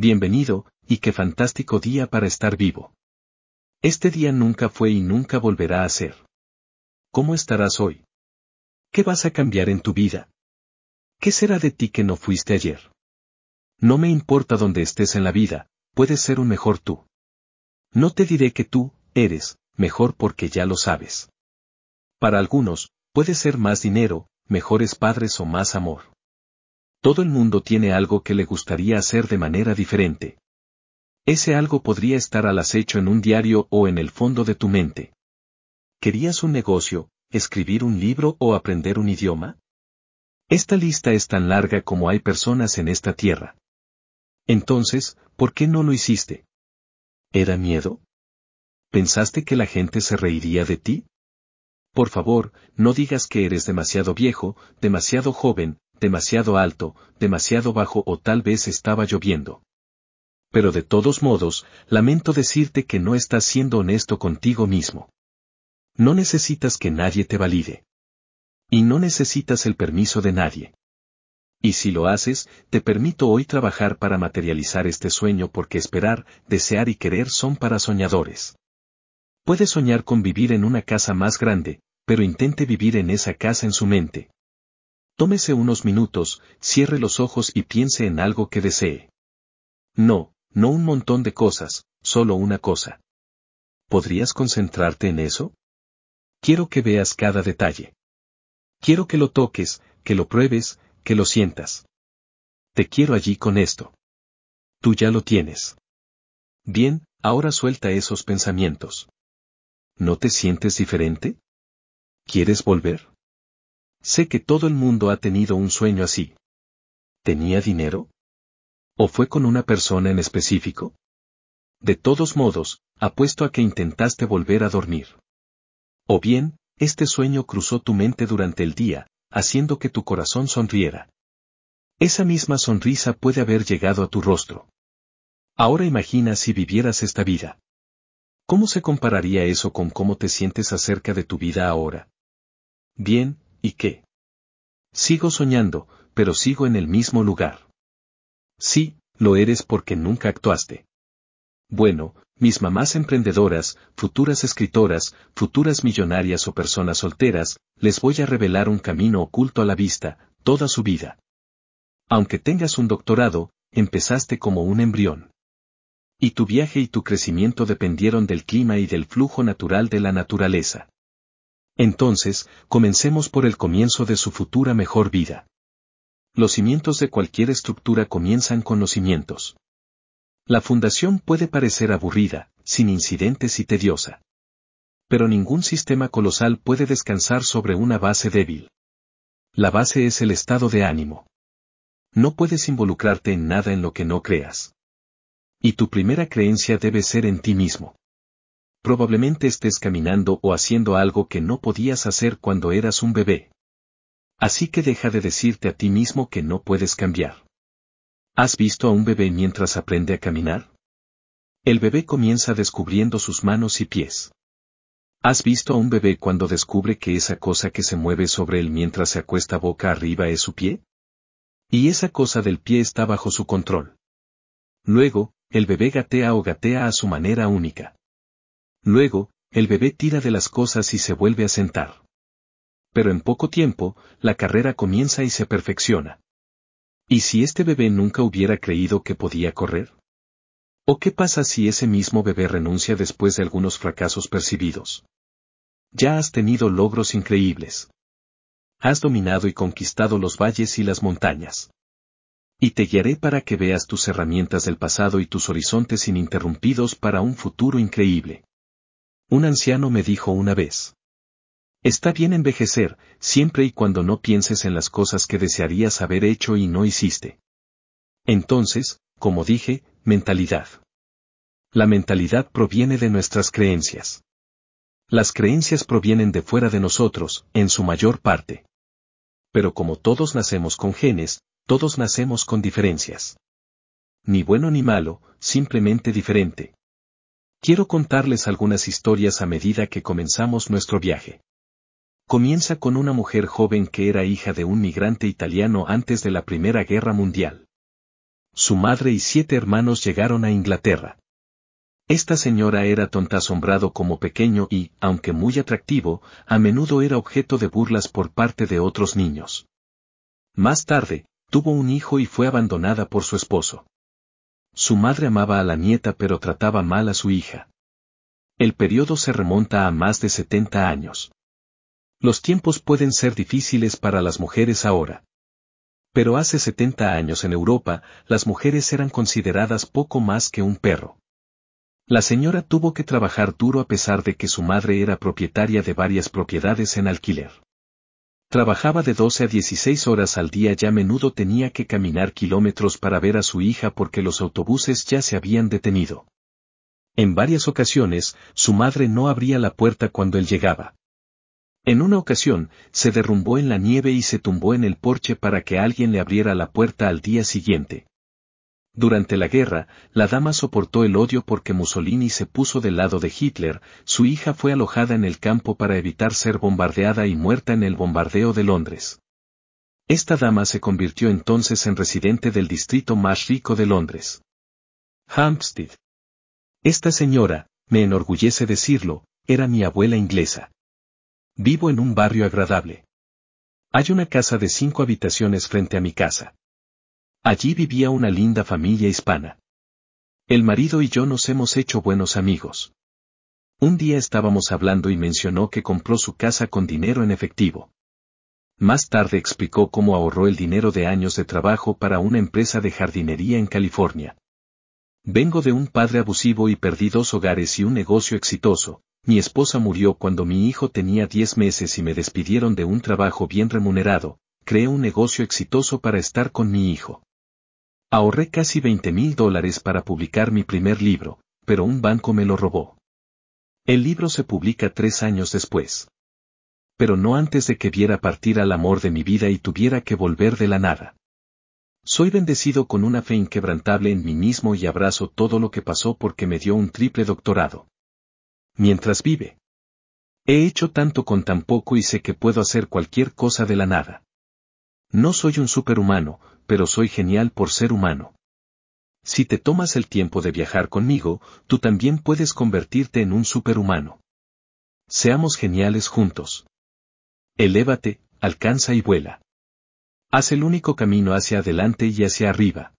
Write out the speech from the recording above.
bienvenido, y qué fantástico día para estar vivo. Este día nunca fue y nunca volverá a ser. ¿Cómo estarás hoy? ¿Qué vas a cambiar en tu vida? ¿Qué será de ti que no fuiste ayer? No me importa dónde estés en la vida, puedes ser un mejor tú. No te diré que tú, eres, mejor porque ya lo sabes. Para algunos, puede ser más dinero, mejores padres o más amor. Todo el mundo tiene algo que le gustaría hacer de manera diferente. Ese algo podría estar al acecho en un diario o en el fondo de tu mente. ¿Querías un negocio, escribir un libro o aprender un idioma? Esta lista es tan larga como hay personas en esta tierra. Entonces, ¿por qué no lo hiciste? ¿Era miedo? ¿Pensaste que la gente se reiría de ti? Por favor, no digas que eres demasiado viejo, demasiado joven, demasiado alto, demasiado bajo o tal vez estaba lloviendo. Pero de todos modos, lamento decirte que no estás siendo honesto contigo mismo. No necesitas que nadie te valide. Y no necesitas el permiso de nadie. Y si lo haces, te permito hoy trabajar para materializar este sueño porque esperar, desear y querer son para soñadores. Puede soñar con vivir en una casa más grande, pero intente vivir en esa casa en su mente. Tómese unos minutos, cierre los ojos y piense en algo que desee. No, no un montón de cosas, solo una cosa. ¿Podrías concentrarte en eso? Quiero que veas cada detalle. Quiero que lo toques, que lo pruebes, que lo sientas. Te quiero allí con esto. Tú ya lo tienes. Bien, ahora suelta esos pensamientos. ¿No te sientes diferente? ¿Quieres volver? Sé que todo el mundo ha tenido un sueño así. ¿Tenía dinero? ¿O fue con una persona en específico? De todos modos, apuesto a que intentaste volver a dormir. O bien, este sueño cruzó tu mente durante el día, haciendo que tu corazón sonriera. Esa misma sonrisa puede haber llegado a tu rostro. Ahora imagina si vivieras esta vida. ¿Cómo se compararía eso con cómo te sientes acerca de tu vida ahora? Bien, ¿y qué? Sigo soñando, pero sigo en el mismo lugar. Sí, lo eres porque nunca actuaste. Bueno, mis mamás emprendedoras, futuras escritoras, futuras millonarias o personas solteras, les voy a revelar un camino oculto a la vista, toda su vida. Aunque tengas un doctorado, empezaste como un embrión. Y tu viaje y tu crecimiento dependieron del clima y del flujo natural de la naturaleza. Entonces, comencemos por el comienzo de su futura mejor vida. Los cimientos de cualquier estructura comienzan con los cimientos. La fundación puede parecer aburrida, sin incidentes y tediosa. Pero ningún sistema colosal puede descansar sobre una base débil. La base es el estado de ánimo. No puedes involucrarte en nada en lo que no creas. Y tu primera creencia debe ser en ti mismo. Probablemente estés caminando o haciendo algo que no podías hacer cuando eras un bebé. Así que deja de decirte a ti mismo que no puedes cambiar. ¿Has visto a un bebé mientras aprende a caminar? El bebé comienza descubriendo sus manos y pies. ¿Has visto a un bebé cuando descubre que esa cosa que se mueve sobre él mientras se acuesta boca arriba es su pie? Y esa cosa del pie está bajo su control. Luego, el bebé gatea o gatea a su manera única. Luego, el bebé tira de las cosas y se vuelve a sentar. Pero en poco tiempo, la carrera comienza y se perfecciona. ¿Y si este bebé nunca hubiera creído que podía correr? ¿O qué pasa si ese mismo bebé renuncia después de algunos fracasos percibidos? Ya has tenido logros increíbles. Has dominado y conquistado los valles y las montañas. Y te guiaré para que veas tus herramientas del pasado y tus horizontes ininterrumpidos para un futuro increíble. Un anciano me dijo una vez. Está bien envejecer, siempre y cuando no pienses en las cosas que desearías haber hecho y no hiciste. Entonces, como dije, mentalidad. La mentalidad proviene de nuestras creencias. Las creencias provienen de fuera de nosotros, en su mayor parte. Pero como todos nacemos con genes, todos nacemos con diferencias. Ni bueno ni malo, simplemente diferente. Quiero contarles algunas historias a medida que comenzamos nuestro viaje. Comienza con una mujer joven que era hija de un migrante italiano antes de la Primera Guerra Mundial. su madre y siete hermanos llegaron a Inglaterra. Esta señora era tonta asombrado como pequeño y, aunque muy atractivo, a menudo era objeto de burlas por parte de otros niños. Más tarde, tuvo un hijo y fue abandonada por su esposo. Su madre amaba a la nieta pero trataba mal a su hija. El periodo se remonta a más de 70 años. Los tiempos pueden ser difíciles para las mujeres ahora. Pero hace 70 años en Europa, las mujeres eran consideradas poco más que un perro. La señora tuvo que trabajar duro a pesar de que su madre era propietaria de varias propiedades en alquiler. Trabajaba de 12 a 16 horas al día y a menudo tenía que caminar kilómetros para ver a su hija porque los autobuses ya se habían detenido. En varias ocasiones, su madre no abría la puerta cuando él llegaba. En una ocasión, se derrumbó en la nieve y se tumbó en el porche para que alguien le abriera la puerta al día siguiente. Durante la guerra, la dama soportó el odio porque Mussolini se puso del lado de Hitler, su hija fue alojada en el campo para evitar ser bombardeada y muerta en el bombardeo de Londres. Esta dama se convirtió entonces en residente del distrito más rico de Londres. Hampstead. Esta señora, me enorgullece decirlo, era mi abuela inglesa. Vivo en un barrio agradable. Hay una casa de cinco habitaciones frente a mi casa. Allí vivía una linda familia hispana. El marido y yo nos hemos hecho buenos amigos. Un día estábamos hablando y mencionó que compró su casa con dinero en efectivo. Más tarde explicó cómo ahorró el dinero de años de trabajo para una empresa de jardinería en California. Vengo de un padre abusivo y perdí dos hogares y un negocio exitoso. Mi esposa murió cuando mi hijo tenía diez meses y me despidieron de un trabajo bien remunerado. Creé un negocio exitoso para estar con mi hijo. Ahorré casi 20 mil dólares para publicar mi primer libro, pero un banco me lo robó. El libro se publica tres años después. Pero no antes de que viera partir al amor de mi vida y tuviera que volver de la nada. Soy bendecido con una fe inquebrantable en mí mismo y abrazo todo lo que pasó porque me dio un triple doctorado. Mientras vive. He hecho tanto con tan poco y sé que puedo hacer cualquier cosa de la nada. No soy un superhumano, pero soy genial por ser humano. Si te tomas el tiempo de viajar conmigo, tú también puedes convertirte en un superhumano. Seamos geniales juntos. Elévate, alcanza y vuela. Haz el único camino hacia adelante y hacia arriba.